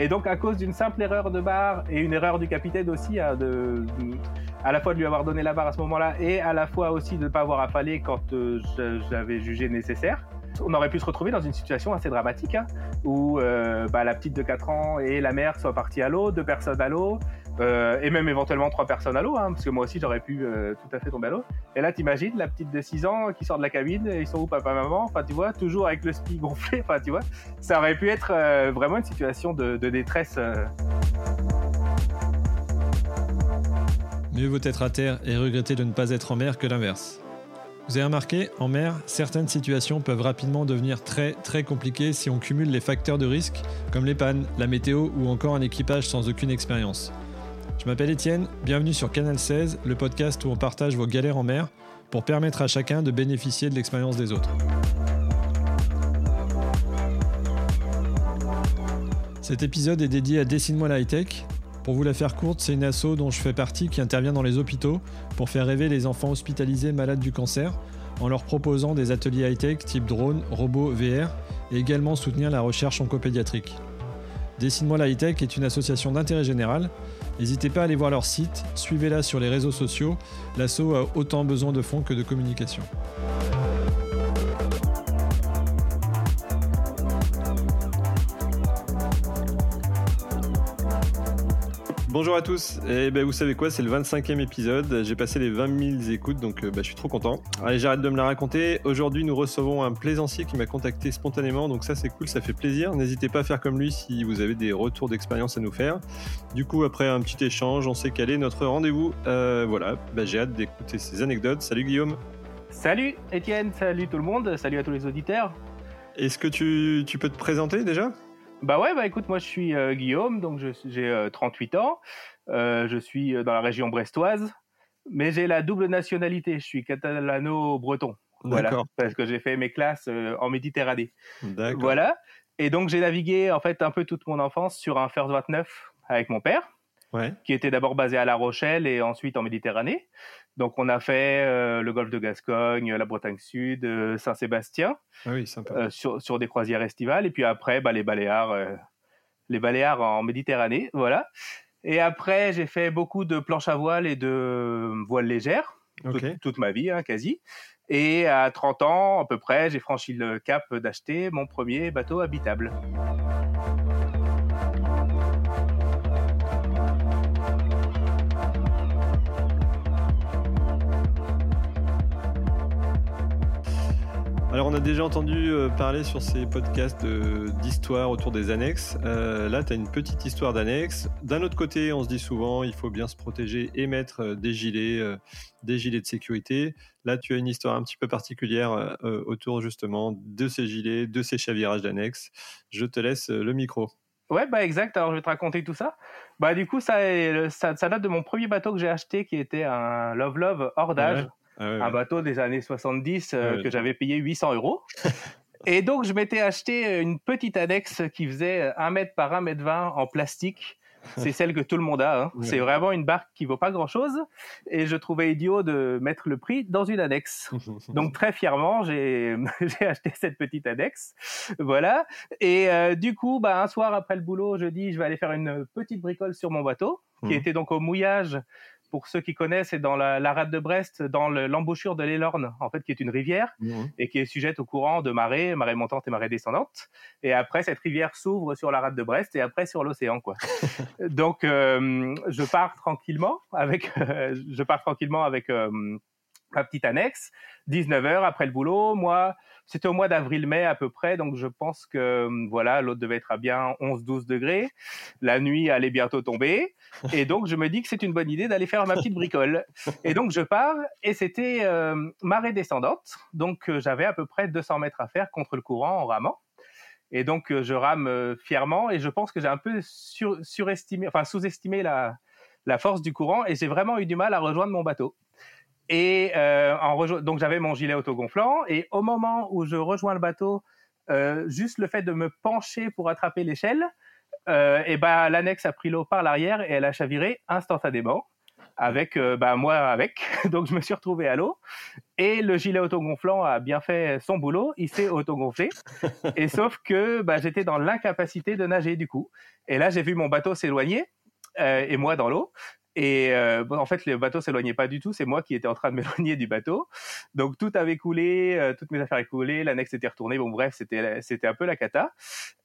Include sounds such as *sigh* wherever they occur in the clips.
Et donc, à cause d'une simple erreur de barre et une erreur du capitaine aussi, de, à la fois de lui avoir donné la barre à ce moment-là et à la fois aussi de ne pas avoir affalé quand euh, j'avais jugé nécessaire, on aurait pu se retrouver dans une situation assez dramatique hein, où euh, bah, la petite de 4 ans et la mère soient parties à l'eau, deux personnes à l'eau, euh, et même éventuellement trois personnes à l'eau, hein, parce que moi aussi j'aurais pu euh, tout à fait tomber à l'eau. Et là, t'imagines la petite de 6 ans qui sort de la cabine, ils sont où papa, maman? Enfin, tu vois, toujours avec le spi gonflé, *laughs* enfin, tu vois, ça aurait pu être euh, vraiment une situation de, de détresse. Mieux vaut être à terre et regretter de ne pas être en mer que l'inverse. Vous avez remarqué, en mer, certaines situations peuvent rapidement devenir très très compliquées si on cumule les facteurs de risque comme les pannes, la météo ou encore un équipage sans aucune expérience. Je m'appelle Étienne, bienvenue sur Canal 16, le podcast où on partage vos galères en mer pour permettre à chacun de bénéficier de l'expérience des autres. Cet épisode est dédié à Dessine-moi la high-tech. Pour vous la faire courte, c'est une asso dont je fais partie qui intervient dans les hôpitaux pour faire rêver les enfants hospitalisés malades du cancer en leur proposant des ateliers high-tech type drone, robot, VR et également soutenir la recherche oncopédiatrique. Dessine-moi la high-tech est une association d'intérêt général N'hésitez pas à aller voir leur site, suivez-la sur les réseaux sociaux. L'asso a autant besoin de fonds que de communication. Bonjour à tous, et eh ben vous savez quoi, c'est le 25e épisode, j'ai passé les 20 000 écoutes donc euh, bah, je suis trop content. Allez j'arrête de me la raconter, aujourd'hui nous recevons un plaisancier qui m'a contacté spontanément donc ça c'est cool, ça fait plaisir. N'hésitez pas à faire comme lui si vous avez des retours d'expérience à nous faire. Du coup après un petit échange, on sait quel est notre rendez-vous. Euh, voilà, bah, j'ai hâte d'écouter ces anecdotes. Salut Guillaume Salut Étienne, salut tout le monde, salut à tous les auditeurs Est-ce que tu, tu peux te présenter déjà? Bah ouais, bah écoute, moi je suis euh, Guillaume, donc j'ai 38 euh, ans, euh, je suis dans la région brestoise, mais j'ai la double nationalité, je suis catalano-breton. Voilà, parce que j'ai fait mes classes en Méditerranée. Voilà, et donc j'ai navigué en fait un peu toute mon enfance sur un First 29 avec mon père, qui était d'abord basé à La Rochelle et ensuite en Méditerranée. Donc on a fait euh, le golfe de Gascogne, la Bretagne Sud, euh, Saint-Sébastien, ah euh, sur, des croisières estivales, et puis après bah, les Baléares, les Baléares en Méditerranée, voilà. Et après j'ai fait beaucoup de planches à voile et de voiles légères, toute, ma vie hein, quasi. Et à 30 ans à peu près, j'ai franchi le cap d'acheter mon premier bateau habitable. Alors on a déjà entendu euh, parler sur ces podcasts d'histoire autour des annexes. Euh, là, tu as une petite histoire d'annexe. D'un autre côté, on se dit souvent, il faut bien se protéger et mettre euh, des gilets, des gilets de sécurité. Là, tu as une histoire un petit peu particulière autour justement de ces gilets, de ces chavirages d'annexe. Je te laisse le micro. Ouais, bah exact. Alors je vais te raconter tout ça. Bah du coup, ça, ça, date de mon premier bateau que j'ai acheté qui était un Love Love hors d'âge. Ah un bateau des années 70 euh, ah que j'avais payé 800 euros. *laughs* Et donc, je m'étais acheté une petite annexe qui faisait 1 mètre par 1 mètre 20 en plastique. C'est celle que tout le monde a. Hein. C'est vraiment une barque qui vaut pas grand chose. Et je trouvais idiot de mettre le prix dans une annexe. *laughs* Donc, très fièrement, *laughs* j'ai acheté cette petite annexe. Voilà. Et euh, du coup, bah, un soir après le boulot, je dis, je vais aller faire une petite bricole sur mon bateau, qui mmh. était donc au mouillage pour ceux qui connaissent, c'est dans la, rade de Brest, dans l'embouchure de l'Elorne, en fait, qui est une rivière mmh. et qui est sujette au courant de marée, marée montante et marée descendante. Et après, cette rivière s'ouvre sur la rade de Brest et après sur l'océan, quoi. *laughs* Donc, euh, je pars tranquillement avec, je pars tranquillement avec euh, ma petite annexe. 19 heures après le boulot, moi, c'était au mois d'avril-mai à peu près, donc je pense que hum, voilà, l'autre devait être à bien 11-12 degrés. La nuit allait bientôt tomber, et donc je me dis que c'est une bonne idée d'aller faire ma petite bricole. Et donc je pars, et c'était euh, marée descendante, donc euh, j'avais à peu près 200 mètres à faire contre le courant en ramant. Et donc euh, je rame fièrement, et je pense que j'ai un peu surestimé, enfin sous-estimé la force du courant, et j'ai vraiment eu du mal à rejoindre mon bateau. Et euh, en donc j'avais mon gilet autogonflant et au moment où je rejoins le bateau, euh, juste le fait de me pencher pour attraper l'échelle, euh, et ben l'annexe a pris l'eau par l'arrière et elle a chaviré instantanément avec bah, moi avec. *laughs* Donc je me suis retrouvé à l'eau et le gilet autogonflant a bien fait son boulot, il s'est autogonflé. et *laughs* sauf que bah, j'étais dans l'incapacité de nager du coup. Et là j'ai vu mon bateau s'éloigner et moi dans l'eau. Et euh, en fait, le bateau s'éloignait pas du tout. C'est moi qui étais en train de *laughs* m'éloigner du bateau. Donc tout avait coulé, euh, toutes mes affaires avaient coulé, l'annexe était retournée. Bon bref, c'était c'était un peu la cata.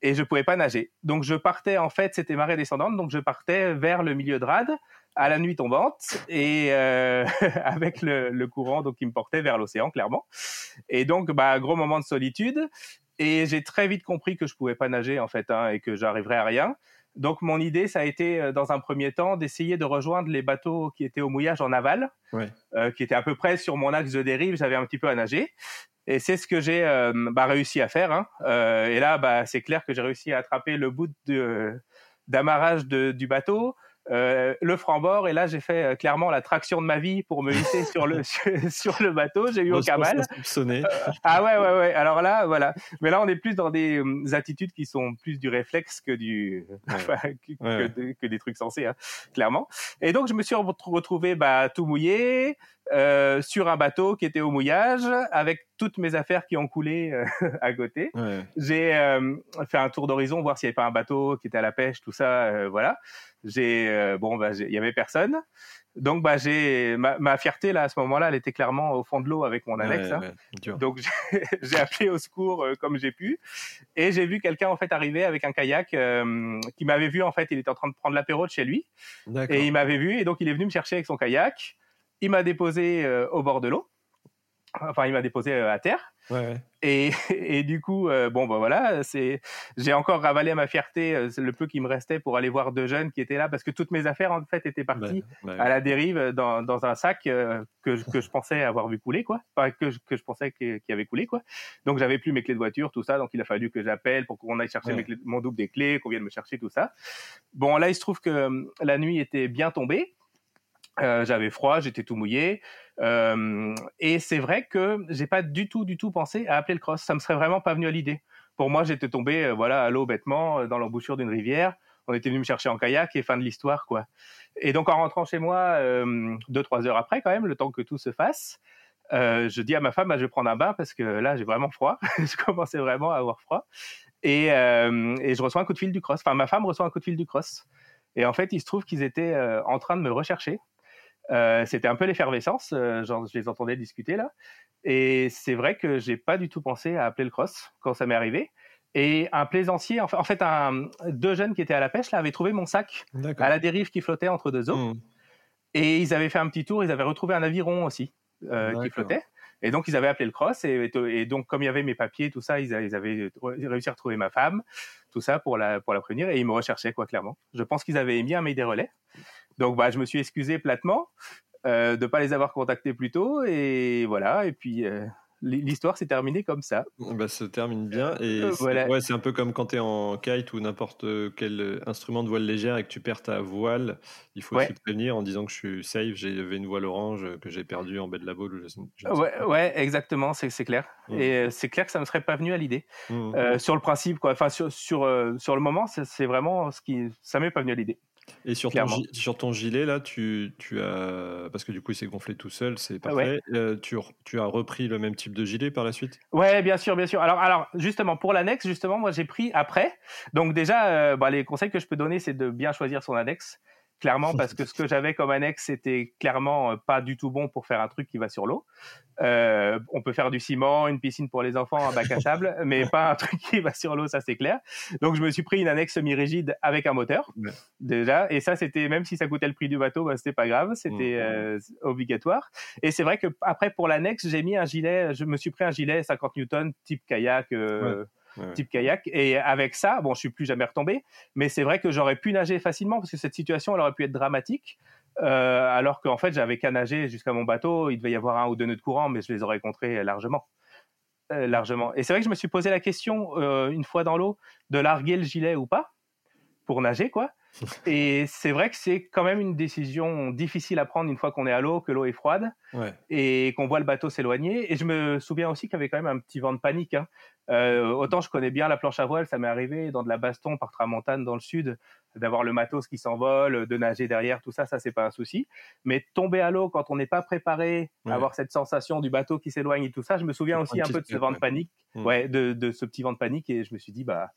Et je pouvais pas nager. Donc je partais en fait, c'était marée descendante, donc je partais vers le milieu de rade à la nuit tombante et euh, *laughs* avec le, le, courant donc qui me portait vers l'océan clairement. Et donc bah gros moment de solitude. Et j'ai très vite compris que je pouvais pas nager en fait hein, et que j'arriverais à rien. Donc mon idée, ça a été euh, dans un premier temps d'essayer de rejoindre les bateaux qui étaient au mouillage en aval, euh, qui étaient à peu près sur mon axe de dérive. J'avais un petit peu à nager. Et c'est ce que j'ai euh, bah, réussi à faire. Hein. et là, bah, c'est clair que j'ai réussi à attraper le bout d'amarrage du bateau, euh, le franc-bord et là j'ai fait euh, clairement la traction de ma vie pour me hisser *laughs* sur le *laughs* sur le bateau. J'ai eu aucun mal euh, ah ouais ouais ouais. Alors là voilà. Mais là on est plus dans des attitudes qui sont plus du réflexe que du *laughs* que, des trucs sensés hein, clairement. Et donc je me suis retrouvé bah tout mouillé euh, sur un bateau qui était au mouillage avec toutes mes affaires qui ont coulé euh, *laughs* à côté. J'ai euh, fait un tour d'horizon voir s'il n'y avait pas un bateau qui était à la pêche, tout ça, voilà. J'ai bon, bah, il y avait personne. Donc bah j'ai ma, fierté là à ce moment-là, elle était clairement au fond de l'eau avec mon annexe. Hein. Donc *laughs* j'ai appelé au secours comme j'ai pu et j'ai vu quelqu'un en fait arriver avec un kayak qui m'avait vu en fait, il était en train de prendre l'apéro de chez lui et il m'avait vu et donc il est venu me chercher avec son kayak il m'a déposé euh, au bord de l'eau. Enfin, il m'a déposé euh, à terre. Et, *laughs* et, du coup, euh, bon, bah voilà, c'est, j'ai encore ravalé ma fierté, le peu qui me restait pour aller voir deux jeunes qui étaient là, parce que toutes mes affaires en fait étaient parties à la dérive dans, dans un sac que, que je pensais avoir vu couler, quoi, enfin, que, je, que je pensais qu'il avait coulé, quoi. Donc j'avais plus mes clés de voiture, tout ça, donc il a fallu que j'appelle pour qu'on aille chercher mes clés, mon double des clés, qu'on vienne me chercher tout ça. Bon, là, il se trouve que la nuit était bien tombée. Euh, j'avais froid, j'étais tout mouillé. Euh, et c'est vrai que j'ai pas du tout, du tout pensé à appeler le cross. Ça me serait vraiment pas venu à l'idée. Pour moi, j'étais tombé, euh, voilà, à l'eau bêtement, euh, dans l'embouchure d'une rivière. On était venu me chercher en kayak et fin de l'histoire, quoi. Et donc, en rentrant chez moi, deux, trois heures après, quand même, le temps que tout se fasse, je dis à ma femme, bah, je vais prendre un bain parce que là, j'ai vraiment froid. *laughs* je commençais vraiment à avoir froid. Et, et je reçois un coup de fil du cross. Enfin, ma femme reçoit un coup de fil du cross. Et en fait, il se trouve qu'ils étaient en train de me rechercher euh, c'était un peu l'effervescence, euh, genre je les entendais discuter là. Et c'est vrai que j'ai pas du tout pensé à appeler le cross quand ça m'est arrivé. Et un plaisancier, en fait, un, deux jeunes qui étaient à la pêche là avaient trouvé mon sac à la dérive qui flottait entre deux eaux. Mmh. Et ils avaient fait un petit tour, ils avaient retrouvé un aviron aussi euh, qui flottait. Et donc ils avaient appelé le cross et, et, donc comme il y avait mes papiers, tout ça, ils, ils, avaient réussi à retrouver ma femme, tout ça pour la pour la prévenir et ils me recherchaient quoi clairement. Je pense qu'ils avaient mis un mail des relais donc, bah, je me suis excusé platement euh, de pas les avoir contactés plus tôt. Et voilà. Et puis, euh, l'histoire s'est terminée comme ça. Bah, ça se termine bien. Et euh, c'est, ouais, c'est un peu comme quand tu es en kite ou n'importe quel instrument de voile légère et que tu perds ta voile. Il faut aussi prévenir en disant que je suis safe, j'avais une voile orange que j'ai perdue en baie de la boule. ouais, ouais, exactement, c'est, c'est clair. Mmh. Et c'est clair que ça ne me serait pas venu à l'idée. Mmh. sur le principe, quoi. Enfin, sur, sur, sur le moment, c'est, c'est vraiment ce qui. Ça m'est pas venu à l'idée. Et sur ton, sur ton, gilet, là, tu, tu, as. Parce que du coup, il s'est gonflé tout seul, c'est parfait. Euh, tu, tu, as repris le même type de gilet par la suite? Ouais, bien sûr, bien sûr. Alors, alors justement, pour l'annexe, justement, moi, j'ai pris après. Donc, déjà, euh, bah, les conseils que je peux donner, c'est de bien choisir son annexe clairement parce que ce que j'avais comme annexe c'était clairement euh, pas du tout bon pour faire un truc qui va sur l'eau. Euh, on peut faire du ciment, une piscine pour les enfants, un bac à sable, *laughs* mais pas un truc qui va sur l'eau, ça c'est clair. Donc je me suis pris une annexe semi-rigide avec un moteur déjà, et ça c'était même si ça coûtait le prix du bateau, bah, c'était pas grave, c'était euh, obligatoire. Et c'est vrai que après pour l'annexe j'ai mis un gilet, je me suis pris un gilet 50 newtons type kayak. Euh, type kayak. Et avec ça, bon, je suis plus jamais retombé, mais c'est vrai que j'aurais pu nager facilement parce que cette situation, elle aurait pu être dramatique. Euh, alors qu'en fait, j'avais qu'à nager jusqu'à mon bateau. Il devait y avoir un ou deux nœuds de courant, mais je les aurais contrés largement. Euh, largement. Et c'est vrai que je me suis posé la question, euh, une fois dans l'eau, de larguer le gilet ou pas pour nager, quoi. *laughs* Et c'est vrai que c'est quand même une décision difficile à prendre une fois qu'on est à l'eau, que l'eau est froide et qu'on voit le bateau s'éloigner. Et je me souviens aussi qu'il y avait quand même un petit vent de panique. Hein. autant je connais bien la planche à voile, ça m'est arrivé dans de la baston par tramontane dans le sud, d'avoir le matos qui s'envole, de nager derrière, tout ça, ça c'est pas un souci. Mais tomber à l'eau quand on n'est pas préparé, avoir cette sensation du bateau qui s'éloigne et tout ça, je me souviens aussi un, peu de ce vent de panique, mmh. ouais, de, de, ce petit vent de panique et je me suis dit bah euh,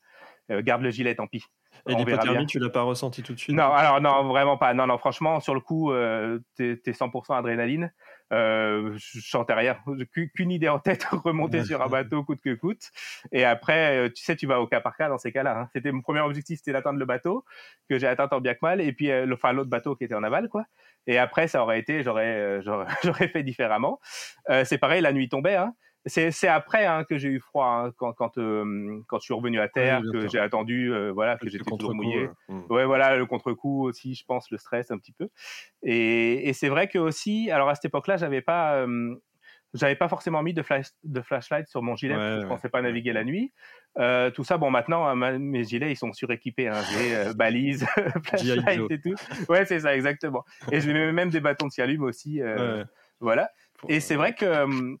garde le gilet, tant pis. Et l'hypothermie, tu l'as pas ressenti tout de suite Non, alors non, vraiment pas. Non, non, franchement, sur le coup, euh, t'es 100% adrénaline. Euh, je chantais rien, qu'une idée en tête, *laughs* remonter sur un *laughs* bateau coûte que coûte. Et après, euh, tu sais, tu vas au cas par cas dans ces cas-là. Hein. C'était mon premier objectif, c'était d'atteindre le bateau que j'ai atteint tant bien que mal, et puis enfin l'autre bateau qui était en aval, quoi. Et après, ça aurait été, j'aurais, *laughs* j'aurais fait différemment. c'est pareil, la nuit tombait. Hein. C'est après hein, que j'ai eu froid hein, quand quand, euh, quand je suis revenu à terre, que j'ai attendu, euh, voilà, que j'étais toujours mouillé. Mmh. Ouais. voilà, le contre-coup aussi, je pense, le stress un petit peu. Et, et c'est vrai que aussi, alors à cette époque-là, j'avais pas, euh, j'avais pas forcément mis de, flash, de flashlight sur mon gilet, parce que je pensais pas naviguer la nuit. tout ça, bon, maintenant, hein, mes gilets, ils sont suréquipés. Hein. J'ai *laughs* balises, *laughs* flashlight et tout. Ouais, c'est ça, exactement. Et je mets même des bâtons de cialume aussi. Voilà. Et c'est vrai que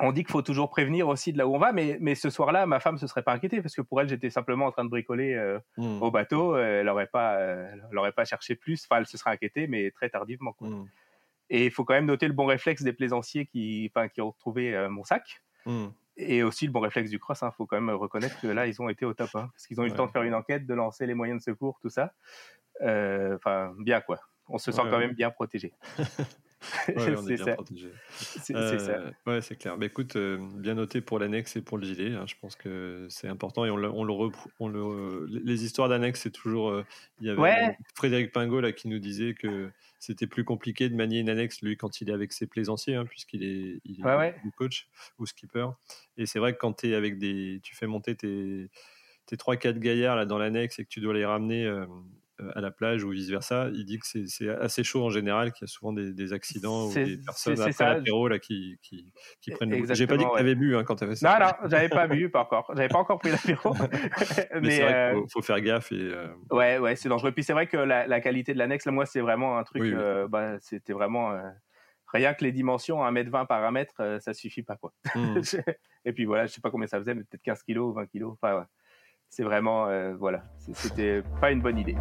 on dit qu'il faut toujours prévenir aussi de là où on va, mais, mais ce soir-là, ma femme se serait pas inquiétée parce que pour elle, j'étais simplement en train de bricoler euh, mmh. au bateau. Elle n'aurait pas, euh, pas cherché plus. Enfin, elle se serait inquiétée, mais très tardivement. Mmh. Et il faut quand même noter le bon réflexe des plaisanciers qui, enfin, qui ont retrouvé euh, mon sac. Mmh. Et aussi le bon réflexe du cross. Il hein. faut quand même reconnaître que là, ils ont été au top. Hein, parce qu'ils ont eu le temps de faire une enquête, de lancer les moyens de secours, tout ça. Enfin, bien quoi. On se sent quand même bien protégé. *laughs* *laughs* c'est ça. C'est euh, Ouais, c'est clair. mais bah, écoute, euh, bien noté pour l'annexe et pour le gilet. Hein. je pense que c'est important et on le, on le, on le les histoires d'annexe, c'est toujours. Euh, il y avait Frédéric Pingot là qui nous disait que c'était plus compliqué de manier une annexe lui quand il est avec ses plaisanciers, hein, puisqu'il est, il coach ou skipper. Et c'est vrai que quand es avec des, tu fais monter tes tes 3-4 gaillards là dans l'annexe et que tu dois les ramener euh, à la plage ou vice versa. Il dit que c'est assez chaud en général, qu'il y a souvent des, accidents ou des personnes après l'apéro qui, qui, qui prennent le. J'ai pas dit que tu avais bu hein, quand tu avais ça. Non, non, j'avais pas bu, pas encore. J'avais pas encore pris l'apéro. *laughs* *laughs* mais, c'est vrai qu'il euh, faut, faire gaffe. Et, euh, Ouais, ouais, c'est dangereux. Puis c'est vrai que la, qualité de l'annexe, moi, c'est vraiment un truc. bah, C'était vraiment. Rien que les dimensions, 1m20 par 1m, ça suffit pas, quoi. Hmm. *laughs* et puis voilà, je sais pas combien ça faisait, mais peut-être 15 kg, 20 kg. Enfin, ouais c'est vraiment, euh, voilà, c'était pas une bonne idée.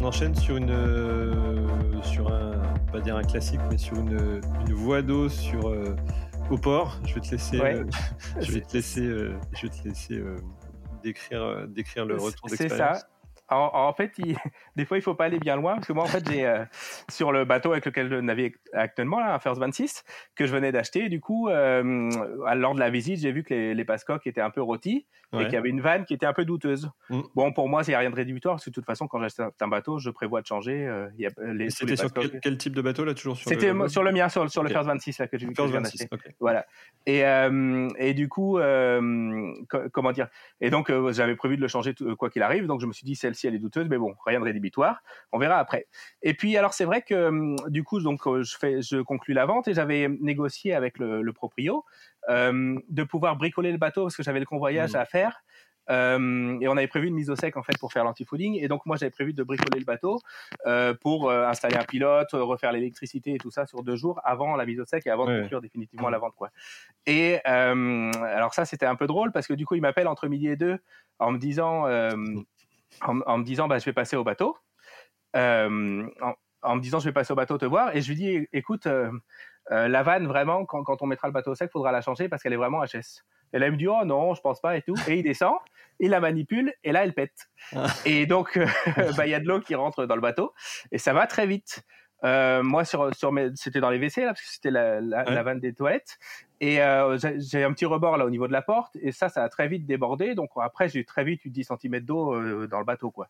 On enchaîne sur une, euh, sur un, pas dire un classique, mais sur une, une voie d'eau sur euh, au port. Je vais te laisser, *laughs* je vais te laisser, je vais te laisser décrire, décrire le retour d'expérience. C'est ça en, fait, *laughs* des fois, il faut pas aller bien loin parce que moi, en fait, j'ai euh, sur le bateau avec lequel je navigue actuellement, là, un First 26, que je venais d'acheter. Du coup, euh, lors de la visite, j'ai vu que les, les passecoques étaient un peu rôtis et qu'il y avait une vanne qui était un peu douteuse. Mm. Bon, pour moi, il n'y a rien de rédhibitoire parce que de toute façon, quand j'achète un bateau, je prévois de changer. Euh, C'était sur quel, type de bateau là, toujours sur C'était sur le mien, sur, sur le First 26 là que j'ai vu. First 26, Voilà. Et, et du coup, comment dire Et donc, j'avais prévu de le changer quoi qu'il arrive. Donc, je me suis dit, celle elle est douteuse, mais bon, rien de rédhibitoire. On verra après. Et puis, alors, c'est vrai que hum, du coup, donc, euh, je, fais, je conclus la vente et j'avais négocié avec le, proprio euh, de pouvoir bricoler le bateau parce que j'avais le convoyage mmh. à faire. Euh, et on avait prévu une mise au sec en fait pour faire l'antifouling. Et donc moi j'avais prévu de bricoler le bateau pour installer un pilote, refaire l'électricité et tout ça sur deux jours avant la mise au sec et avant de conclure définitivement la vente quoi. Et alors ça c'était un peu drôle parce que du coup il m'appelle entre midi et deux en me disant en, me disant bah, je vais passer au bateau. Euh, en, me disant je vais passer au bateau te voir et je lui dis écoute euh, euh, la vanne vraiment quand, quand, on mettra le bateau au sec faudra la changer parce qu'elle est vraiment HS et là il me dit oh non je pense pas et tout et il descend il la manipule et là elle pète ah. et donc *laughs* bah, il y a de l'eau qui rentre dans le bateau et ça va très vite euh, moi, sur, sur mes, c'était dans les WC, là, parce que c'était la, la, vanne des toilettes. Et euh, j'ai un petit rebord là au niveau de la porte, et ça, ça a très vite débordé. Donc après, j'ai très vite eu 10 cm d'eau euh, dans le bateau, quoi.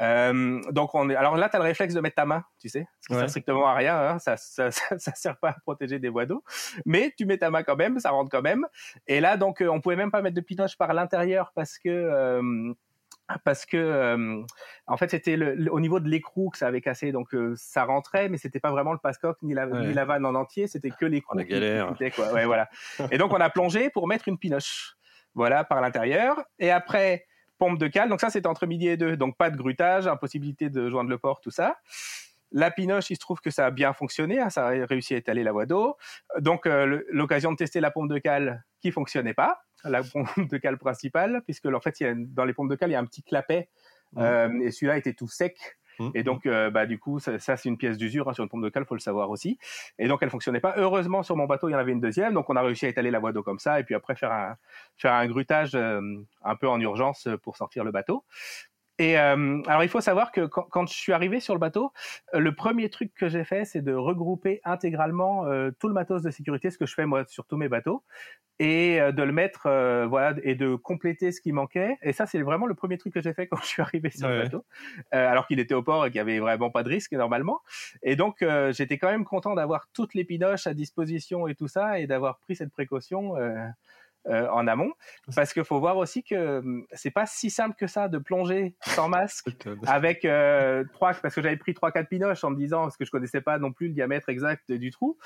Euh, donc on est. Alors là, tu as le réflexe de mettre ta main, tu sais, ça sert strictement à rien. Hein, ça, ça, *laughs* ça, ça, sert pas à protéger des voies d'eau, mais tu mets ta main quand même, ça rentre quand même. Et là, donc, on pouvait même pas mettre de pinoche par l'intérieur parce que parce que euh, en fait c'était au niveau de l'écrou que ça avait cassé donc euh, ça rentrait mais c'était pas vraiment le passecoque ni la ni la vanne en entier c'était que l'écrou la galère quoi. Ouais, voilà et donc on a plongé pour mettre une pinoche voilà par l'intérieur et après pompe de cale. Donc ça, c'était entre midi et deux. Donc pas de grutage, impossibilité de joindre le port, tout ça. La pinoche, il se trouve que ça a bien fonctionné, hein, ça a réussi à étaler la voie d'eau. Donc l'occasion de tester la pompe de cale qui fonctionnait pas, la pompe de cale principale, puisque en fait, dans les pompes de cale, il y a un petit clapet, mmh. et celui-là était tout sec. Mmh, et donc, mmh. euh, bah, du coup, ça, c'est une pièce d'usure hein, sur une pompe de cale, faut le savoir aussi. Et donc, elle fonctionnait pas. Heureusement, sur mon bateau, il y en avait une deuxième. Donc, on a réussi à étaler la voie d'eau comme ça, et puis après faire un faire un grutage euh, un peu en urgence pour sortir le bateau. Et euh, alors, il faut savoir que quand, je suis arrivé sur le bateau, euh, le premier truc que j'ai fait, c'est de regrouper intégralement euh, tout le matos de sécurité, ce que je fais moi sur tous mes bateaux, et de le mettre, voilà, et de compléter ce qui manquait. Et ça, c'est vraiment le premier truc que j'ai fait quand je suis arrivé sur le bateau, alors qu'il était au port et qu'il y avait vraiment pas de risque normalement. Et donc, j'étais quand même content d'avoir toutes les pinoches à disposition et tout ça, et d'avoir pris cette précaution. Euh, en amont, parce qu'il faut voir aussi que hum, c'est pas si simple que ça de plonger sans masque *laughs* avec euh, trois, parce que j'avais pris trois quatre pinoches en me disant parce que je connaissais pas non plus le diamètre exact du trou,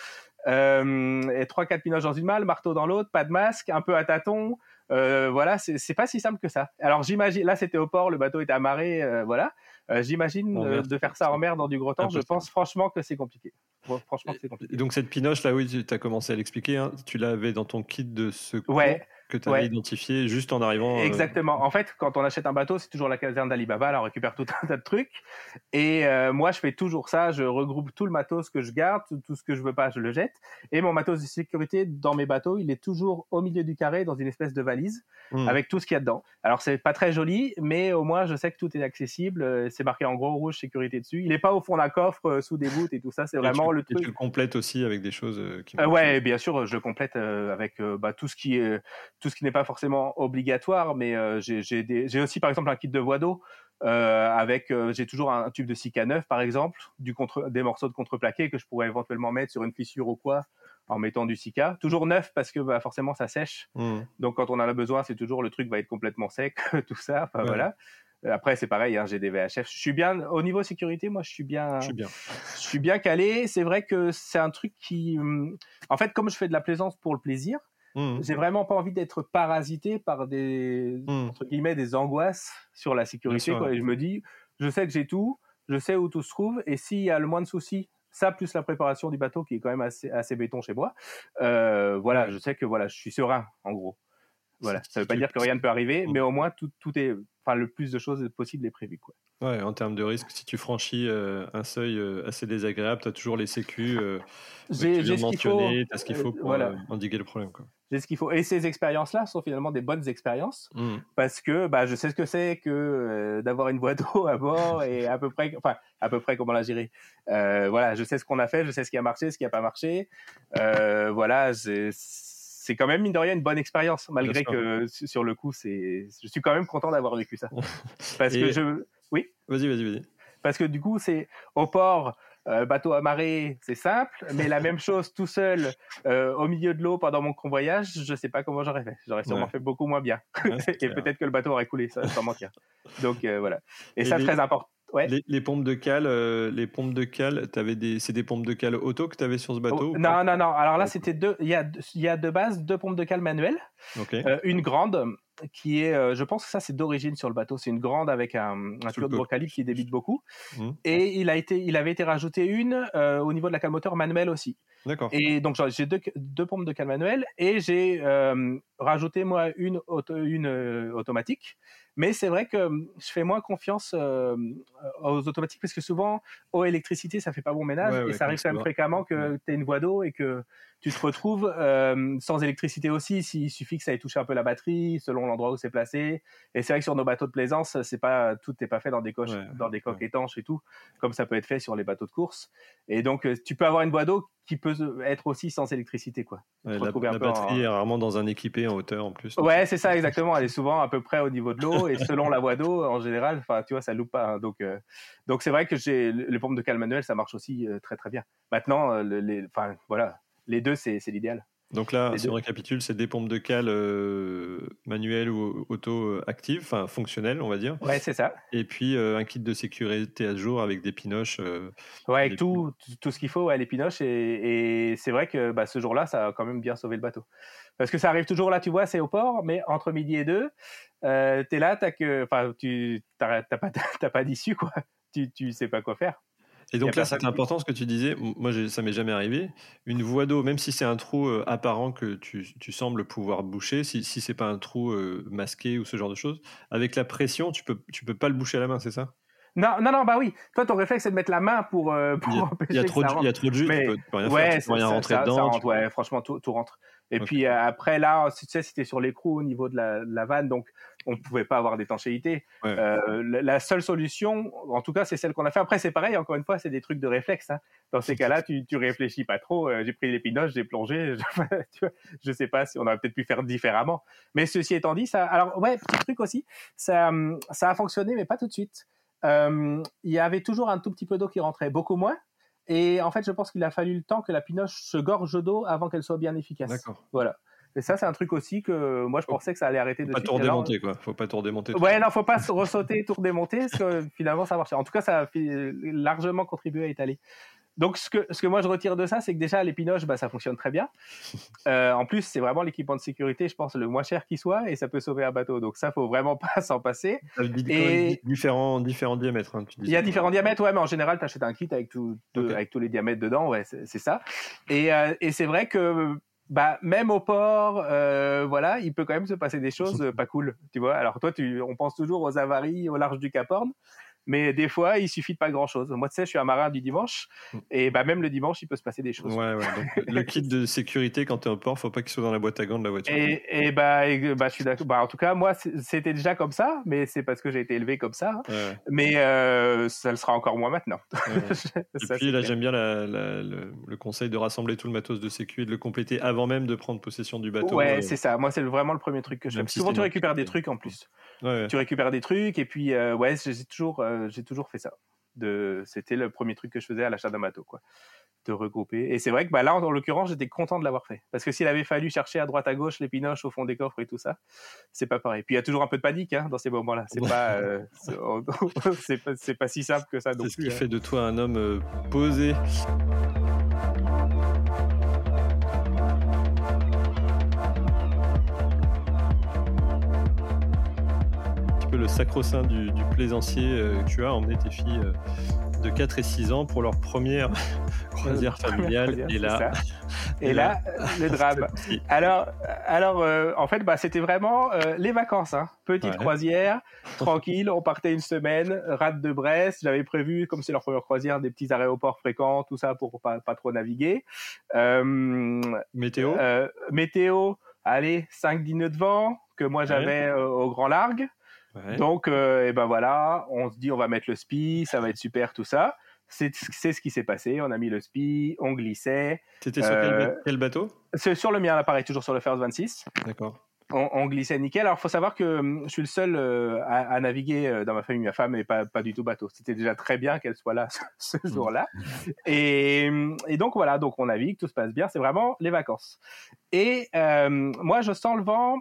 euh, et trois quatre pinoches dans une malle, marteau dans l'autre, pas de masque, un peu à tâtons. Euh, voilà, c'est pas si simple que ça. Alors j'imagine, là c'était au port, le bateau était amarré, euh, voilà. Euh, j'imagine de faire ça en mer dans du gros temps. Je pense franchement que c'est compliqué. Franchement, c'est compliqué. donc cette pinoche là, oui, tu as commencé à l'expliquer. Hein, tu l'avais dans ton kit de secours. Ouais que tu as identifié juste en arrivant. Euh, Exactement. En fait, quand on achète un bateau, c'est toujours la caserne d'Alibaba. Là, on récupère tout *laughs* un tas de trucs. Et euh, moi, je fais toujours ça. Je regroupe tout le matos que je garde, tout ce que je veux pas, je le jette. Et mon matos de sécurité dans mes bateaux, il est toujours au milieu du carré dans une espèce de valise hmm. avec tout ce qu'il y a dedans. Alors, c'est pas très joli, mais au moins, je sais que tout est accessible. Euh, c'est marqué en gros rouge sécurité dessus. Il n'est pas au fond d'un coffre sous des voûtes et tout ça. C'est vraiment le truc. Et tu le complètes aussi avec des choses qui. ouais, bien sûr, je le complète avec bah, tout ce qui est tout ce qui n'est pas forcément obligatoire, mais euh, j'ai aussi par exemple un kit de voie d'eau euh, avec euh, j'ai toujours un, tube de Sika neuf par exemple, du contre, des morceaux de contreplaqué que je pourrais éventuellement mettre sur une fissure ou quoi en mettant du Sika. Toujours neuf parce que bah, forcément ça sèche. Mmh. Donc quand on en a besoin, c'est toujours le truc va être complètement sec, *laughs* tout ça. Enfin, voilà. Après, c'est pareil, hein, j'ai des VHF. Je suis bien au niveau sécurité, moi, je suis bien. Je suis bien. Je suis bien calé. C'est vrai que c'est un truc qui, hum, en fait, comme je fais de la plaisance pour le plaisir, Mmh. J'ai vraiment pas envie d'être parasité par des mmh. entre guillemets des angoisses sur la sécurité. quoi. Et je me dis, je sais que j'ai tout, je sais où tout se trouve, et s'il y a le moins de soucis, ça plus la préparation du bateau qui est quand même assez, assez béton chez moi, euh, voilà, je sais que voilà, je suis serein en gros. Voilà, ça veut pas dire que rien ne peut arriver, mais au moins tout, tout est, enfin le plus de choses possible est prévu quoi. Ouais, en termes de risque, si tu franchis euh, un seuil euh, assez désagréable, tu as toujours les sécu. Euh, j'ai faut, as ce qu'il faut pour voilà. endiguer le problème. Quoi j'ai ce qu'il faut. Et ces expériences-là sont finalement des bonnes expériences mmh. parce que bah, je sais ce que c'est que euh, d'avoir une boîte d'eau à bord et à peu près, enfin à peu près comment la gérer. Euh, voilà, je sais ce qu'on a fait, je sais ce qui a marché, ce qui n'a pas marché. Euh, voilà, c'est quand même mine de rien une bonne expérience malgré que sur le coup c'est, je suis quand même content d'avoir vécu ça *laughs* parce que je, oui? Vas-y, vas-y, vas-y. Parce que du coup c'est au port euh, bateau à marée, c'est simple, mais la même chose tout seul euh, au milieu de l'eau pendant mon convoyage, je sais pas comment j'aurais fait. J'aurais sûrement fait beaucoup moins bien. *laughs* et peut-être que le bateau aurait coulé, ça, sans mentir. Donc euh, voilà. Et, ça, très important. Ouais. Les, pompes de cale, les pompes de cale, des, c'est des pompes de cale auto que tu avais sur ce bateau oh, Non, non, non. Alors là, c'était deux. Il y a, il y a de base deux pompes de cale manuelles. une grande qui est, euh, je pense que ça c'est d'origine sur le bateau. C'est une grande avec un, un tuyau de gros calibre qui débite beaucoup. Mmh. Et il a été, il avait été rajouté une euh, au niveau de la cale moteur manuelle aussi. D'accord. Et donc j'ai deux, deux pompes de cale manuelle et j'ai euh, rajouté moi une, une automatique. Mais c'est vrai que je fais moins confiance aux automatiques parce que souvent, aux électricité, ça fait pas bon ménage et ça arrive quand même fréquemment que tu aies une voie d'eau et que tu te retrouves euh, sans électricité aussi. Il suffit que ça ait touché un peu la batterie selon l'endroit où c'est placé. Et c'est vrai que sur nos bateaux de plaisance, c'est pas tout n'est pas fait dans des coches, dans des coques étanches et tout, comme ça peut être fait sur les bateaux de course. Et donc euh, tu peux avoir une voie d'eau qui peut être aussi sans électricité quoi. la, batterie est rarement dans un équipé en hauteur en plus. Ouais, c'est ça exactement. Elle est souvent à peu près au niveau de l'eau et selon la voie d'eau en général, enfin tu vois, ça loupe pas. Hein. donc euh, donc c'est vrai que j'ai les pompes de cale manuel, ça marche aussi très très bien. Maintenant, les, enfin voilà les deux, c'est l'idéal. Donc là, si on récapitule, c'est des pompes de cale euh, manuelles ou auto-actives, enfin fonctionnelles, on va dire. Ouais, c'est ça. Et puis euh, un kit de sécurité à jour avec des pinoches. Euh, ouais, avec tout, tout ce qu'il faut, ouais, les pinoches. Et, c'est vrai que bah, ce jour-là, ça a quand même bien sauvé le bateau. Parce que ça arrive toujours là, tu vois, c'est au port, mais entre midi et deux, tu es là, t'as que, tu n'as pas, *laughs* pas d'issue, quoi. Tu, tu sais pas quoi faire. Et donc là, c'est important ce que tu disais. Moi, ça m'est jamais arrivé. Une voie d'eau, même si c'est un trou euh, apparent que tu, sembles pouvoir boucher, si, si c'est pas un trou euh, masqué ou ce genre de choses, avec la pression, tu peux, tu peux pas le boucher à la main, c'est ça? Non, non, non, bah oui. Toi, ton réflexe, c'est de mettre la main pour, euh, pour *laughs* il y a, empêcher. Il y a trop, de, il y a trop de jus, tu peux, peux rien faire, tu peux rien rentrer dedans. Ouais, franchement, tout, tout rentre. Et puis après, là, tu sais, c'était sur l'écrou au niveau de la, la vanne, donc on ne pouvait pas avoir d'étanchéité. Euh, la, seule solution, en tout cas, c'est celle qu'on a fait. Après, c'est pareil, encore une fois, c'est des trucs de réflexe. Hein. Dans ces cas-là, tu, tu réfléchis pas trop. Euh, j'ai pris l'épinoche, j'ai plongé. *laughs* Je, ne sais pas si on aurait peut-être pu faire différemment. Mais ceci étant dit, ça. Alors, ouais, petit truc aussi, ça, ça a fonctionné, mais pas tout de suite. Euh, il y avait toujours un tout petit peu d'eau qui rentrait, beaucoup moins. Et en fait, je pense qu'il a fallu le temps que la pinoche se gorge d'eau avant qu'elle soit bien efficace. D'accord. Voilà. Et ça, c'est un truc aussi que moi, je pensais que ça allait arrêter de Pas tout redémonter, quoi. Faut pas tout redémonter. Ouais, non, faut pas se ressauter, tout redémonter, parce que finalement, ça marche. En tout cas, ça a largement contribué à étaler. Donc, ce que, ce que moi je retire de ça, c'est que déjà, les pinoches, bah, ça fonctionne très bien. *laughs* Euh, en plus, c'est vraiment l'équipement de sécurité, je pense, le moins cher qui soit, et ça peut sauver un bateau. Donc, ça, faut vraiment *laughs* pas s'en passer. Et... Différents, différents diamètres. Hein, il y a différents diamètres, ouais, mais en général, tu achètes un kit avec, tout, avec tous les diamètres dedans, ouais, c'est ça. Et, euh, et c'est vrai que bah même au port, euh, voilà, il peut quand même se passer des choses *laughs* pas cool, tu vois. Alors toi, tu, on pense toujours aux avaries au large du Cap Horn, mais des fois, il suffit de pas grand chose. Moi, tu sais, je suis un marin du dimanche, mm. et bah, même le dimanche, il peut se passer des choses. Ouais, ouais. Donc, le kit de sécurité quand tu es au port, faut pas qu'il soit dans la boîte à gants de la voiture. Et, et bah, bah, je suis d'accord. Bah, en tout cas, moi, c'était déjà comme ça, mais c'est parce que j'ai été élevé comme ça. Mais euh, ça le sera encore moins maintenant. *laughs* et puis là, j'aime bien le, conseil de rassembler tout le matos de sécu et de le compléter avant même de prendre possession du bateau. Ouais, euh, c'est ça. Moi, c'est vraiment le premier truc que je fais. Souvent, tu récupères des trucs en plus. Tu récupères des trucs, et puis, euh, ouais, j'ai toujours euh, j'ai toujours fait ça. De, c'était le premier truc que je faisais à l'achat d'un bateau, quoi, de regrouper. Et c'est vrai que bah, là, en, l'occurrence, j'étais content de l'avoir fait, parce que s'il avait fallu chercher à droite à gauche les pinoches au fond des coffres et tout ça, c'est pas pareil. Puis il y a toujours un peu de panique hein, dans ces moments-là. C'est pas, euh, *laughs* c'est, pas, c'est pas si simple que ça non C'est ce qui hein. fait de toi un homme posé. Le sacro-saint du, plaisancier euh, tu as emmené tes filles euh, de 4 et 6 ans pour leur première *laughs* croisière familiale. et là, *laughs* et là, le *laughs* drame. Alors, alors euh, en fait, bah, c'était vraiment les vacances. Hein. Petite croisière, tranquille. On partait une semaine, rade de Brest. J'avais prévu, comme c'est leur première croisière, des petits aéroports fréquents, tout ça pour pas, pas trop naviguer. météo Météo, allez, 5-10 nœuds de vent que moi j'avais au grand largue. Donc, euh, et ben voilà, on se dit on va mettre le spi, ça va être super, tout ça. C'est ce qui s'est passé. On a mis le spi, on glissait. C'était sur quel, euh, quel, bateau? C'est sur le mien, l'appareil, toujours sur le First 26. D'accord on, glissait nickel. Alors, il faut savoir que hum, je suis le seul euh, à, naviguer euh, dans ma famille. Ma femme n'est pas, pas du tout bateau. C'était déjà très bien qu'elle soit là *laughs* ce, mmh. jour-là. Hum, et, donc, voilà, donc on navigue, tout se passe bien. C'est vraiment les vacances. Et euh, moi, je sens le vent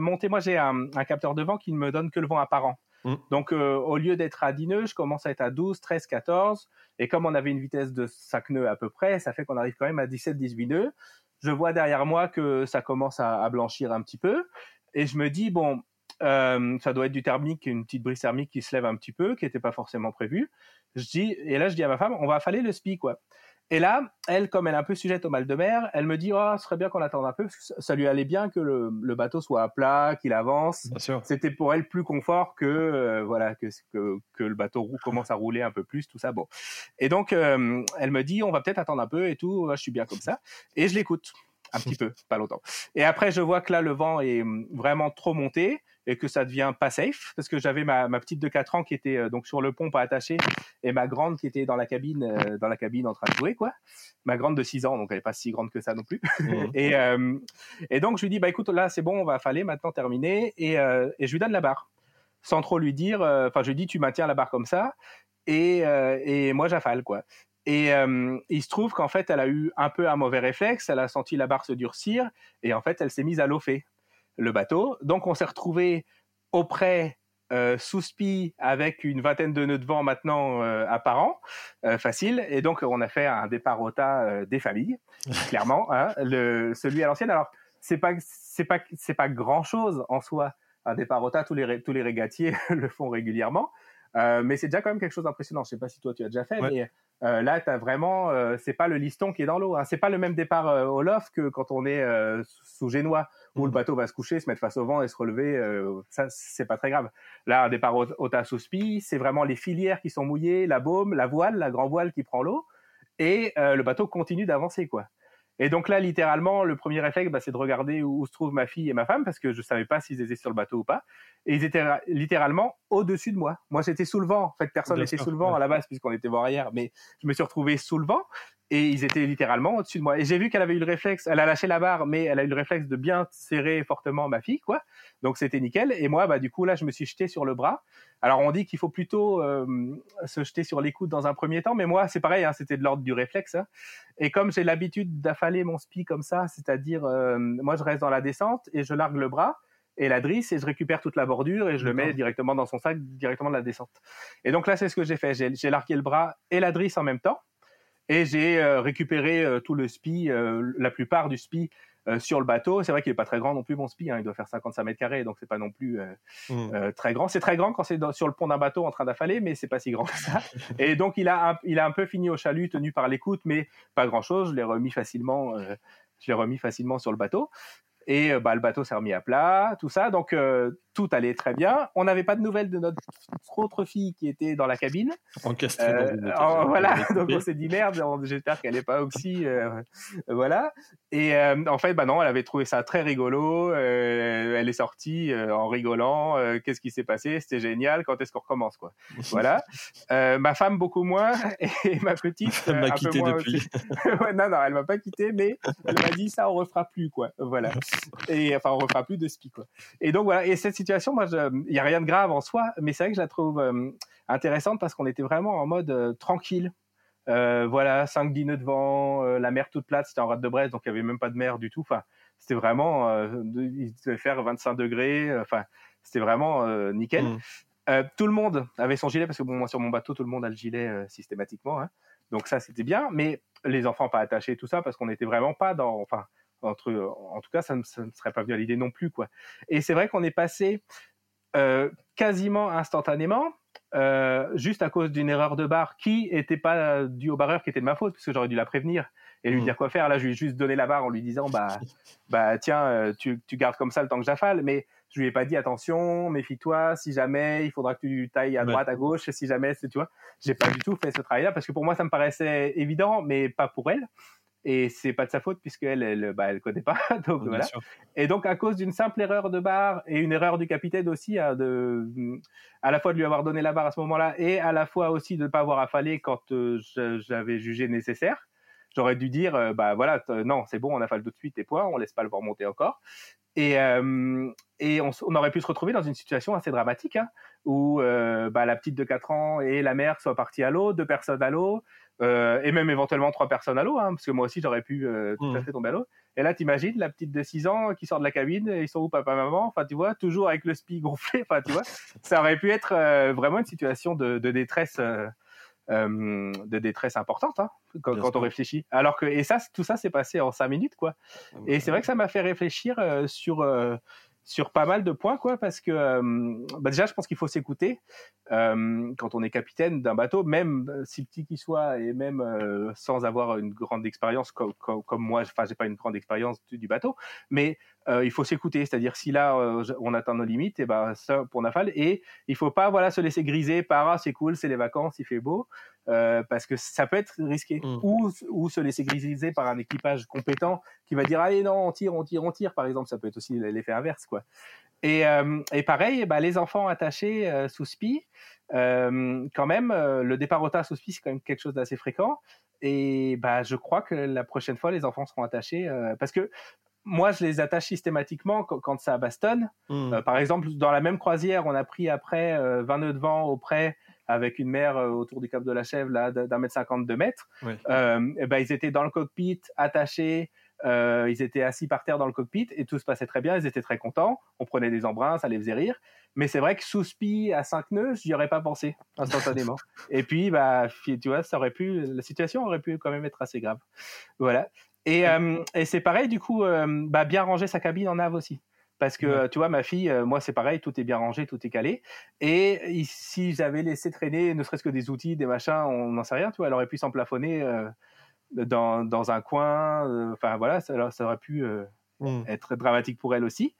monter. Moi, j'ai un, capteur de vent qui ne me donne que le vent apparent. Mmh. Donc, au lieu d'être à 10 nœuds, je commence à être à 12, 13, 14. Et comme on avait une vitesse de 5 nœuds à peu près, ça fait qu'on arrive quand même à 17, 18 nœuds je vois derrière moi que ça commence à, blanchir un petit peu, et je me dis bon, euh, ça doit être du thermique, une petite brise thermique qui se lève un petit peu, qui n'était pas forcément prévue. Je dis, et là je dis à ma femme, on va affaler le spi quoi. Et là, elle, comme elle est un peu sujette au mal de mer, elle me dit oh, ce serait bien qu'on attende un peu, parce que ça lui allait bien que le, le bateau soit à plat, qu'il avance. C'était pour elle plus confort que euh, voilà que, que, que le bateau commence à rouler un peu plus, tout ça. Bon. Et donc, euh, elle me dit on va peut-être attendre un peu et tout. Je suis bien comme ça. Et je l'écoute un petit peu, pas longtemps. Et après, je vois que là, le vent est vraiment trop monté et que ça devient pas safe parce que j'avais ma, ma, petite de 4 ans qui était euh, donc sur le pont pas attachée et ma grande qui était dans la cabine euh, dans la cabine en train de jouer quoi ma grande de 6 ans donc elle est pas si grande que ça non plus mmh. et, euh, et donc je lui dis bah écoute là c'est bon on va affaler maintenant terminé et, et je lui donne la barre sans trop lui dire enfin je lui dis tu maintiens la barre comme ça et, et moi j'affale quoi Et il se trouve qu'en fait, elle a eu un peu un mauvais réflexe, elle a senti la barre se durcir, et en fait, elle s'est mise à lofer le bateau. Donc, on s'est retrouvé auprès euh, sous spi avec une vingtaine de nœuds de vent maintenant euh, apparents, euh, facile. Et donc, on a fait un départ au tas des familles, *laughs* clairement. Hein, le, celui à l'ancienne. Alors, c'est pas, c'est pas, c'est pas grand chose en soi. Un départ au tas, tous les, tous les régatiers *laughs* le font régulièrement. Euh, mais c'est déjà quand même quelque chose d'impressionnant. Je sais pas si toi tu as déjà fait, mais euh, là, tu as vraiment, euh, c'est pas le liston qui est dans l'eau. Hein. C'est pas le même départ au loft que quand on est sous Génois, où le mm. bateau va se coucher, se mettre face au vent et se relever. ça, c'est pas très grave. Là, un départ au, au sous spi, c'est vraiment les filières qui sont mouillées, la baume, la voile, la grand voile qui prend l'eau, et le bateau continue d'avancer, quoi. Et donc là, littéralement, le premier réflexe, bah, c'est de regarder où, se trouvent ma fille et ma femme, parce que je savais pas s'ils étaient sur le bateau ou pas. Et ils étaient littéralement au-dessus de moi. Moi, j'étais sous le vent. En fait, personne n'était sous le vent à la base, puisqu'on était voir arrière. Mais je me suis retrouvé sous le vent et ils étaient littéralement au-dessus de moi. Et j'ai vu qu'elle avait eu le réflexe, elle a lâché la barre, mais elle a eu le réflexe de bien serrer fortement ma fille, quoi. Donc c'était nickel. Et moi, bah du coup là, je me suis jeté sur le bras. Alors on dit qu'il faut plutôt euh, se jeter sur les coudes dans un premier temps, mais moi c'est pareil, hein, c'était de l'ordre du réflexe. Hein. Et comme j'ai l'habitude d'affaler mon spi comme ça, c'est-à-dire euh, moi je reste dans la descente et je largue le bras et la drisse et je récupère toute la bordure et je le mets directement dans son sac, directement de la descente. Et donc là c'est ce que j'ai fait, j'ai largué le bras et la drisse en même temps. Et j'ai euh, récupéré tout le spi, la plupart du spi sur le bateau. C'est vrai qu'il est pas très grand non plus mon spi, hein. il doit faire 55 mètres carrés, donc c'est pas non plus mmh. très grand. C'est très grand quand c'est sur le pont d'un bateau en train d'affaler, mais c'est pas si grand que ça. *laughs* Et donc il a un, il a un peu fini au chalut, tenu par l'écoute, mais pas grand chose. Je l'ai remis facilement. je l'ai remis facilement sur le bateau. Et bah, le bateau s'est remis à plat, tout ça. Donc tout allait très bien. On n'avait pas de nouvelles de notre autre fille qui était dans la cabine. Euh, voilà, donc on s'est dit merde, j'espère qu'elle n'est pas oxy. Euh, voilà. Et euh, en fait, bah non, elle avait trouvé ça très rigolo. elle est sortie en rigolant. Qu'est-ce qui s'est passé? C'était génial. Quand est-ce qu'on recommence quoi? *laughs* Voilà. ma femme beaucoup moins *laughs* et ma petite. Elle m'a quitté depuis. *laughs* non, non, elle m'a pas quitté, mais elle m'a dit ça, on refera plus quoi. Voilà. Et enfin, on refera plus de spi quoi. Et donc voilà. Et cette situation, moi, il n'y a rien de grave en soi, mais c'est vrai que je la trouve euh, intéressante parce qu'on était vraiment en mode euh, tranquille. Euh, voilà, 5-10 nœuds de vent, la mer toute plate, c'était en rade de Brest, donc il n'y avait même pas de mer du tout. Enfin, c'était vraiment, il devait faire 25 degrés, enfin, c'était vraiment nickel. Mmh. tout le monde avait son gilet, parce que bon, moi sur mon bateau, tout le monde a le gilet systématiquement. Hein. donc ça, c'était bien, mais les enfants pas attachés, tout ça, parce qu'on n'était vraiment pas dans, enfin, entre, en tout cas, ça ne, serait pas venu à l'idée non plus, quoi. Et c'est vrai qu'on est passé euh, quasiment instantanément, euh, juste à cause d'une erreur de barre qui n'était pas due au barreur, qui était de ma faute, parce que j'aurais dû la prévenir et lui mmh. dire quoi faire. Là, je lui ai juste donné la barre en lui disant, bah, *laughs* bah tiens, euh, tu, tu gardes comme ça le temps que j'affale, mais je lui ai pas dit attention, méfie-toi, si jamais il faudra que tu tailles à droite, à gauche, si jamais, tu vois, j'ai pas du tout fait ce travail-là parce que pour moi ça me paraissait évident, mais pas pour elle et c'est pas de sa faute puisqu'elle elle, bah, elle connaît pas. *laughs* Donc voilà. et donc à cause d'une simple erreur de barre et une erreur du capitaine aussi hein, de à la fois de lui avoir donné la barre à ce moment-là et à la fois aussi de ne pas avoir affalé quand euh, j'avais jugé nécessaire j'aurais dû dire euh, bah voilà non c'est bon on affale tout de suite et point on laisse pas le voir monter encore. Et, euh, et on, on, aurait pu se retrouver dans une situation assez dramatique hein, où bah, la petite de 4 ans et la mère soient parties à l'eau deux personnes à l'eau euh, et même éventuellement trois personnes à l'eau, hein, parce que moi aussi j'aurais pu euh, tout à mmh. fait tomber à l'eau. Et là, t'imagines la petite de 6 ans qui sort de la cabine, ils sont où papa, maman? Enfin, tu vois, toujours avec le spi *laughs* gonflé. Enfin, tu vois, ça aurait pu être euh, vraiment une situation de, de détresse, de détresse importante hein, quand, quand on réfléchit. Alors que et ça, tout ça s'est passé en 5 minutes, quoi. Ah et c'est vrai que ça m'a fait réfléchir sur sur pas mal de points, quoi, parce que euh, bah déjà, je pense qu'il faut s'écouter euh, quand on est capitaine d'un bateau, même euh, si petit qu'il soit et même sans avoir une grande expérience comme, comme, moi. Enfin, j'ai pas une grande expérience du, du, bateau, mais euh, il faut s'écouter, c'est-à-dire si là euh, on atteint nos limites, et ben ça pour Nafal, et il faut pas voilà se laisser griser par ah c'est cool, c'est les vacances, il fait beau, euh, parce que ça peut être risqué, mm. ou, ou se laisser griser par un équipage compétent qui va dire allez non on tire, on tire, on tire par exemple, ça peut être aussi l'effet inverse quoi. Et, et pareil, bah, les enfants attachés sous spi, quand même, le départ au tas sous spi c'est quand même quelque chose d'assez fréquent. Et bah, je crois que la prochaine fois, les enfants seront attachés parce que moi, je les attache systématiquement quand, ça bastonne. Hmm. Euh, par exemple, dans la même croisière, on a pris après 20 euh, nœuds de vent auprès avec une mer autour du cap de la Chèvre là d'un mètre cinquante, deux mètres. et ben ils étaient dans le cockpit, attachés. ils étaient assis par terre dans le cockpit et tout se passait très bien. Ils étaient très contents. On prenait des embruns, ça les faisait rire. Mais c'est vrai que sous spi à 5 nœuds, j'y aurais pas pensé instantanément. *laughs* et puis, bah, tu vois, ça aurait pu, la situation aurait pu quand même être assez grave. Voilà. Et, euh, et c'est pareil, du coup, euh, bah, bien ranger sa cabine en nav aussi. Parce que, tu vois, ma fille, euh, moi, c'est pareil, tout est bien rangé, tout est calé. Et si j'avais laissé traîner, ne serait-ce que des outils, des machins, on n'en sait rien, tu vois, elle aurait pu s'emplafonner dans, dans, un coin. Enfin, voilà, ça, ça, aurait pu mmh. être dramatique pour elle aussi.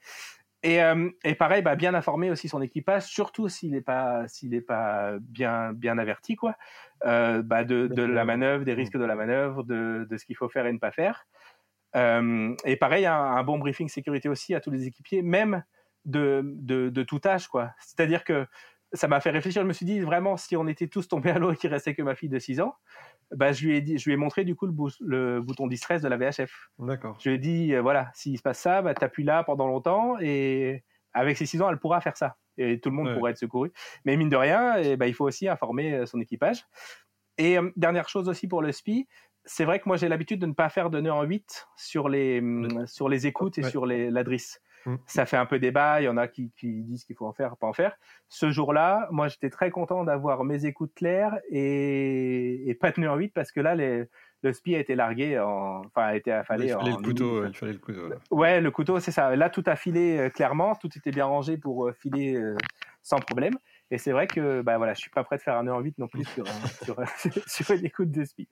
Et, euh, et, pareil, bah, bien informer aussi son équipage, surtout s'il n'est pas, s'il est pas bien, bien averti, quoi, euh, bah de, de, la manœuvre, des risques de la manœuvre, de, de ce qu'il faut faire et ne pas faire. Euh, et pareil, un, un, bon briefing sécurité aussi à tous les équipiers, même de, de, de tout âge, quoi. C'est-à-dire que ça m'a fait réfléchir. Je me suis dit vraiment, si on était tous tombés à l'eau et qu'il restait que ma fille de 6 ans, bah, je lui ai dit, je lui ai montré du coup le, le bouton distress de la VHF. D'accord. Je lui ai dit, euh, voilà, s'il se passe ça, bah, t'appuies là pendant longtemps et avec ses 6 ans, elle pourra faire ça et tout le monde pourra être secouru. Mais mine de rien, et, bah, il faut aussi informer euh, son équipage. Et euh, dernière chose aussi pour le SPI, c'est vrai que moi j'ai l'habitude de ne pas faire de nœud en 8 sur les, hum, sur les écoutes et sur les, l'adresse. Mmh. Ça fait un peu débat, il y en a qui, disent qu'il faut en faire, pas en faire. Ce jour-là, moi j'étais très content d'avoir mes écoutes claires et, pas de en 8 parce que là, le SPI a été largué, en, enfin a été affalé. Il fallait, le, couteau, il fallait le couteau. Ouais, le couteau, c'est ça. Là, tout a filé euh, clairement, tout était bien rangé pour euh, filer euh, sans problème. Et c'est vrai que bah voilà, je suis pas prêt de faire un nœud en 8 non plus sur, *laughs* sur, sur, une écoute de SPI.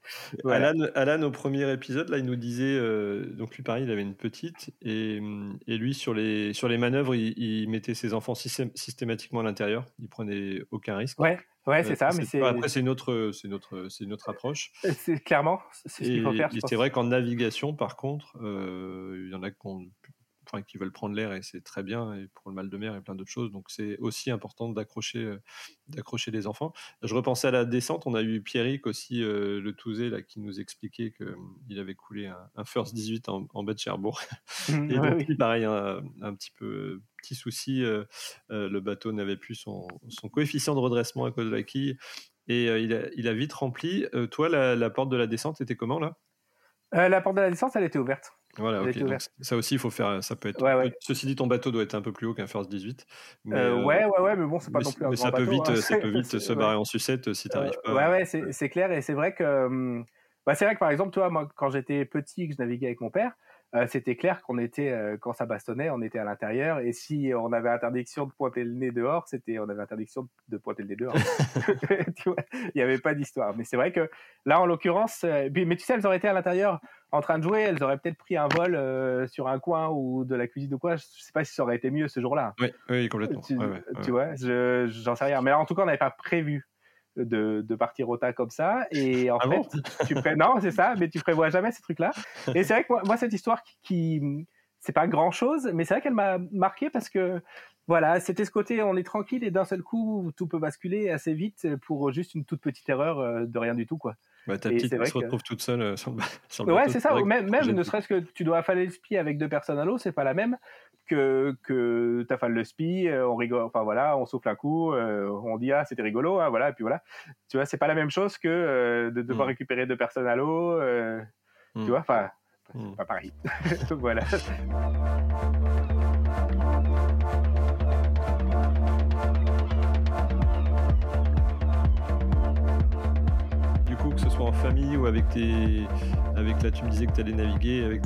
Alan, au premier épisode, là, il nous disait, euh, donc lui pareil, il avait une petite, et, et lui sur les, sur les manœuvres, il, mettait ses enfants systématiquement à l'intérieur, il prenait aucun risque. Ouais, ouais, c'est ça. Mais c'est... Après, c'est une autre, c'est notre, c'est une autre approche. C'est clairement, c'est ce qu'il faut faire. C'est vrai qu'en navigation, par contre, euh, il y en a qui ont qui veulent prendre l'air et c'est très bien et pour le mal de mer et plein d'autres choses. Donc c'est aussi important d'accrocher euh, d'accrocher les enfants. Je repensais à la descente. On a eu Pierrick aussi euh, le Touzé là qui nous expliquait qu'il hum, avait coulé un, First 18 en, en baie de Cherbourg. Mmh, *laughs* et donc, pareil un, petit peu petit souci. Euh, le bateau n'avait plus son, son, coefficient de redressement à cause de la quille et il a, il, a, vite rempli. toi la, la, porte de la descente était comment là? La porte de la descente elle était ouverte. Voilà, ça aussi, il faut faire. Ça peut être. Ceci dit, ton bateau doit être un peu plus haut qu'un First 18. Mais, euh, euh, ouais, ouais, ouais, mais bon, c'est pas non plus un mais ça peut vite, hein. ça *laughs* peut vite se barrer en sucette si tu n'arrives euh, pas. Ouais, ouais, c'est clair. Et c'est vrai que. Hum, bah, c'est vrai que par exemple, toi, moi, quand j'étais petit, que je naviguais avec mon père, euh, c'était clair qu'on était euh, quand ça bastonnait, on était à l'intérieur et si on avait interdiction de pointer le nez dehors, c'était on avait interdiction de pointer le nez dehors. *laughs* *laughs* tu vois, il n'y avait pas d'histoire. Mais c'est vrai que là, en l'occurrence, euh, mais tu sais, elles auraient été à l'intérieur en train de jouer, elles auraient peut-être pris un vol sur un coin ou de la cuisine ou quoi. Je sais pas si ça aurait été mieux ce jour-là. Oui, oui, complètement. Tu, tu vois, j'en sais rien. Mais en tout cas, on n'avait pas prévu de, de, partir au tas comme ça. Et *laughs* en ah fait, tu, non, c'est ça, mais tu prévois jamais ces trucs-là. Et c'est vrai que moi, cette histoire qui, qui c'est pas grand chose, mais c'est vrai qu'elle m'a marqué parce que voilà, c'était ce côté, on est tranquille et d'un seul coup, tout peut basculer assez vite pour juste une toute petite erreur euh, de rien du tout, quoi. Bah, ta petite se retrouve toute seule euh, sur le, sur le Ouais, c'est ça. Même, même ne serait-ce que tu dois affaler le spi avec deux personnes à l'eau, c'est pas la même que, que tu affales le spi, euh, on rigole, enfin voilà, on souffle un coup, on dit ah c'était rigolo, hein, voilà, et puis voilà. Tu vois, c'est pas la même chose que de devoir hmm. récupérer deux personnes à l'eau, tu hmm. vois, enfin, hmm. pas pareil. *laughs* voilà. en famille ou avec tes. Avec là, tu me disais que tu allais naviguer avec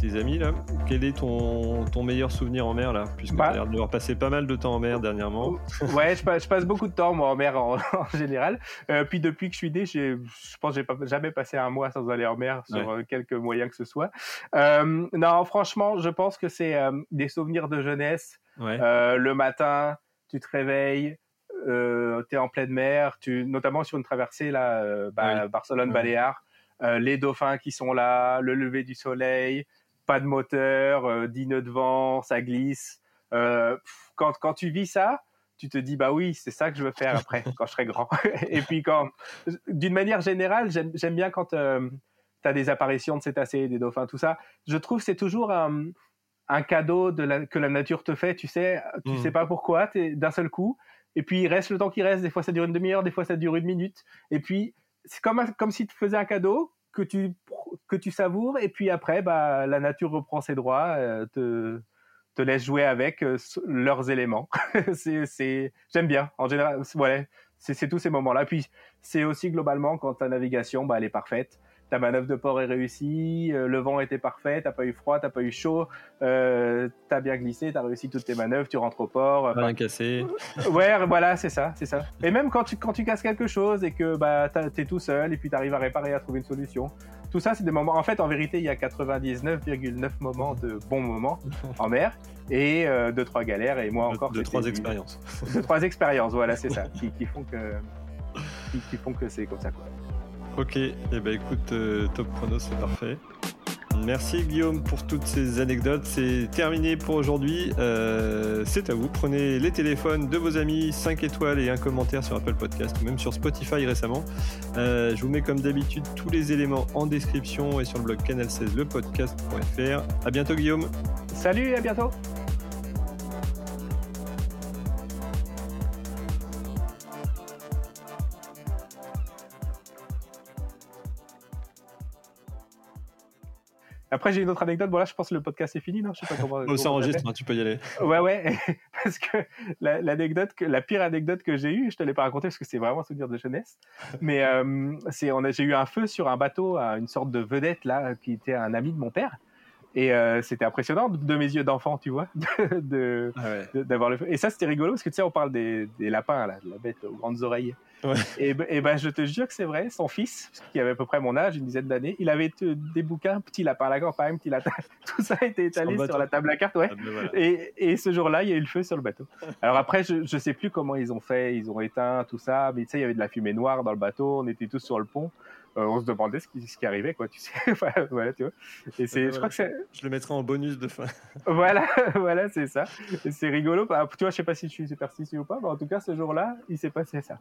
tes, amis là. Quel est ton, ton meilleur souvenir en mer là? Puisque bah, tu as l'air d'avoir passé pas mal de temps en mer dernièrement. Ouais, je passe, je passe beaucoup de temps moi en mer en, *laughs* général. Euh, puis depuis que je suis né, je pense que j'ai jamais passé un mois sans aller en mer sur euh, quelque moyen que ce soit. Euh, non, franchement, je pense que c'est des souvenirs de jeunesse. le matin, tu te réveilles, euh, tu es en pleine mer, tu, notamment sur une traversée là, euh, bah, Barcelone-Baléares, euh, les dauphins qui sont là, le lever du soleil, pas de moteur, 10 nœuds de vent, ça glisse. quand, quand tu vis ça, tu te dis bah oui, c'est ça que je veux faire après quand je serai grand. *laughs* Et puis quand, d'une manière générale, j'aime bien quand tu as des apparitions de cétacés, des dauphins, tout ça. Je trouve c'est toujours un, un cadeau de la, que la nature te fait. Tu sais, tu mmh. sais pas pourquoi, d'un seul coup, et puis il reste le temps qui reste. Des fois, ça dure une demi-heure, des fois, ça dure une minute. Et puis, c'est comme, comme si tu faisais un cadeau que tu, que tu savoures, et puis après, bah, la nature reprend ses droits, euh, te, te laisse jouer avec euh, leurs éléments. *laughs* c'est, j'aime bien. En général, ouais, c'est tous ces moments-là. Puis, c'est aussi globalement quand ta navigation, bah, elle est parfaite ta manœuvre de port est réussie, euh, le vent était parfait, t'as pas eu froid, t'as pas eu chaud, euh, t'as bien glissé, t'as réussi toutes tes manœuvres, tu rentres au port. Rien cassé. *laughs* Ouais, voilà, c'est ça, c'est ça. Et même quand tu, quand tu casses quelque chose et que bah, t'es tout seul et puis t'arrives à réparer, à trouver une solution, tout ça, c'est des moments. En fait, en vérité, il y a 99,9 moments de bons moments en mer et euh, deux trois galères et moi encore. Deux trois expériences. Deux trois expériences, voilà, c'est ça, *laughs* qui, qui, font que qui, qui font que c'est comme ça quoi. Ok, et eh ben écoute, euh, Top Chrono, c'est parfait. Merci Guillaume pour toutes ces anecdotes. C'est terminé pour aujourd'hui. Euh, c'est à vous. Prenez les téléphones de vos amis, 5 étoiles et un commentaire sur Apple Podcast ou même sur Spotify récemment. Euh, je vous mets comme d'habitude tous les éléments en description et sur le blog canal16lepodcast.fr. À bientôt Guillaume. Salut, à bientôt. Après, j'ai une autre anecdote. Bon, là, je pense que le podcast est fini, non? Je sais pas comment. On s'enregistre, hein, tu peux y aller. Ouais, ouais. *laughs* parce que l'anecdote, la pire anecdote que j'ai eue, je te l'ai pas racontée parce que c'est vraiment un souvenir de jeunesse. Mais euh, c'est, on a, j'ai eu un feu sur un bateau, une sorte de vedette là, qui était un ami de mon père. Et euh, c'était impressionnant de mes yeux d'enfant, tu vois, *laughs* de, ah d'avoir le feu. Et ça, c'était rigolo parce que tu sais, on parle des, des lapins, là, de la bête aux grandes oreilles. Et, ben, je te jure que c'est vrai, son fils, qui avait à peu près mon âge, une dizaine d'années, il avait des bouquins, petit lapin à la campagne, petit lapin, *laughs* tout ça a été étalé sur, la table à cartes, ouais. Ah, ben et, et, ce jour-là, il y a eu le feu sur le bateau. *laughs* Alors après, je, je sais plus comment ils ont fait, ils ont éteint tout ça, mais tu sais, il y avait de la fumée noire dans le bateau, on était tous sur le pont. Euh, on se demandait ce qui, ce qui, arrivait, quoi, tu sais. *laughs* voilà, tu vois. Et c'est, je crois que c'est. Je le mettrai en bonus de fin. *laughs* voilà, *laughs* voilà, c'est ça. c'est rigolo. Tu vois, je sais pas si je suis superstitieux ou pas, mais en tout cas, ce jour-là, il s'est passé ça.